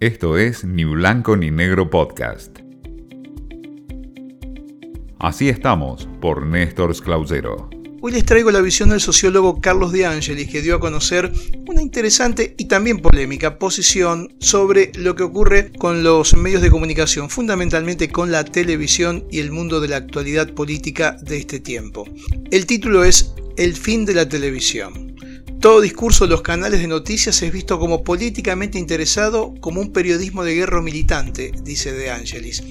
Esto es Ni Blanco ni Negro Podcast. Así estamos, por Néstor Clausero. Hoy les traigo la visión del sociólogo Carlos De Angelis, que dio a conocer una interesante y también polémica posición sobre lo que ocurre con los medios de comunicación, fundamentalmente con la televisión y el mundo de la actualidad política de este tiempo. El título es El fin de la televisión. Todo discurso de los canales de noticias es visto como políticamente interesado, como un periodismo de guerra militante, dice De Angelis.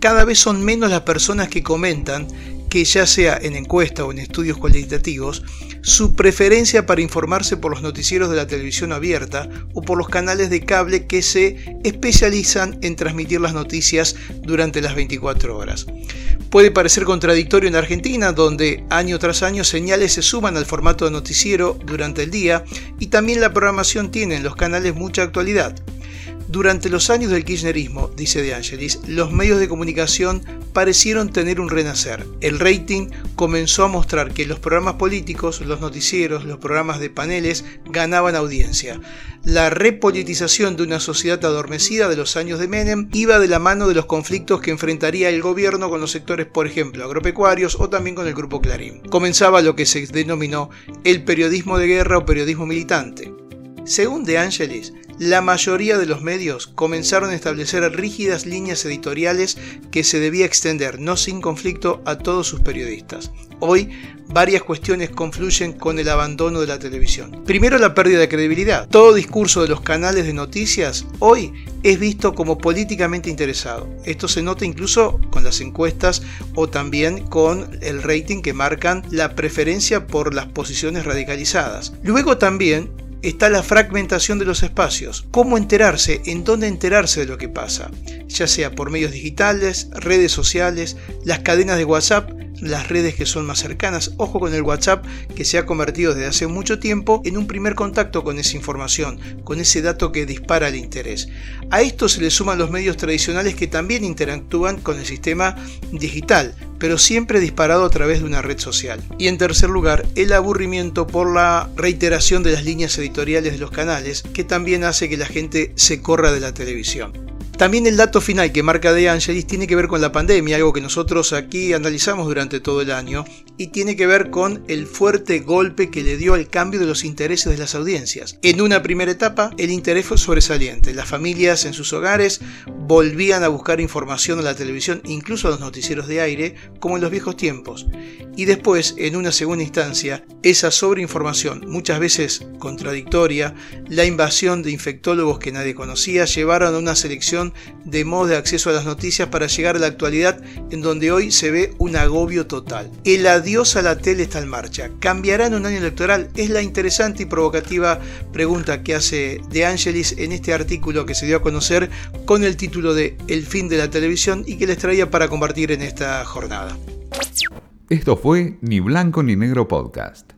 Cada vez son menos las personas que comentan que ya sea en encuesta o en estudios cualitativos, su preferencia para informarse por los noticieros de la televisión abierta o por los canales de cable que se especializan en transmitir las noticias durante las 24 horas. Puede parecer contradictorio en Argentina, donde año tras año señales se suman al formato de noticiero durante el día y también la programación tiene en los canales mucha actualidad. Durante los años del kirchnerismo, dice De Angelis, los medios de comunicación parecieron tener un renacer. El rating comenzó a mostrar que los programas políticos, los noticieros, los programas de paneles ganaban audiencia. La repolitización de una sociedad adormecida de los años de Menem iba de la mano de los conflictos que enfrentaría el gobierno con los sectores, por ejemplo, agropecuarios o también con el grupo Clarín. Comenzaba lo que se denominó el periodismo de guerra o periodismo militante. Según De Angelis, la mayoría de los medios comenzaron a establecer rígidas líneas editoriales que se debía extender, no sin conflicto, a todos sus periodistas. Hoy, varias cuestiones confluyen con el abandono de la televisión. Primero, la pérdida de credibilidad. Todo discurso de los canales de noticias hoy es visto como políticamente interesado. Esto se nota incluso con las encuestas o también con el rating que marcan la preferencia por las posiciones radicalizadas. Luego también está la fragmentación de los espacios. ¿Cómo enterarse? ¿En dónde enterarse de lo que pasa? Ya sea por medios digitales, redes sociales, las cadenas de WhatsApp, las redes que son más cercanas. Ojo con el WhatsApp que se ha convertido desde hace mucho tiempo en un primer contacto con esa información, con ese dato que dispara el interés. A esto se le suman los medios tradicionales que también interactúan con el sistema digital, pero siempre disparado a través de una red social. Y en tercer lugar, el aburrimiento por la reiteración de las líneas editoriales de los canales, que también hace que la gente se corra de la televisión. También el dato final que marca De Angelis tiene que ver con la pandemia, algo que nosotros aquí analizamos durante todo el año, y tiene que ver con el fuerte golpe que le dio al cambio de los intereses de las audiencias. En una primera etapa, el interés fue sobresaliente. Las familias en sus hogares volvían a buscar información en la televisión, incluso a los noticieros de aire, como en los viejos tiempos. Y después, en una segunda instancia, esa sobreinformación, muchas veces contradictoria, la invasión de infectólogos que nadie conocía, llevaron a una selección de modos de acceso a las noticias para llegar a la actualidad en donde hoy se ve un agobio total. El adiós a la tele está en marcha. ¿Cambiará en un año electoral? Es la interesante y provocativa pregunta que hace De Angelis en este artículo que se dio a conocer con el título de El fin de la televisión y que les traía para compartir en esta jornada. Esto fue Ni Blanco ni Negro Podcast.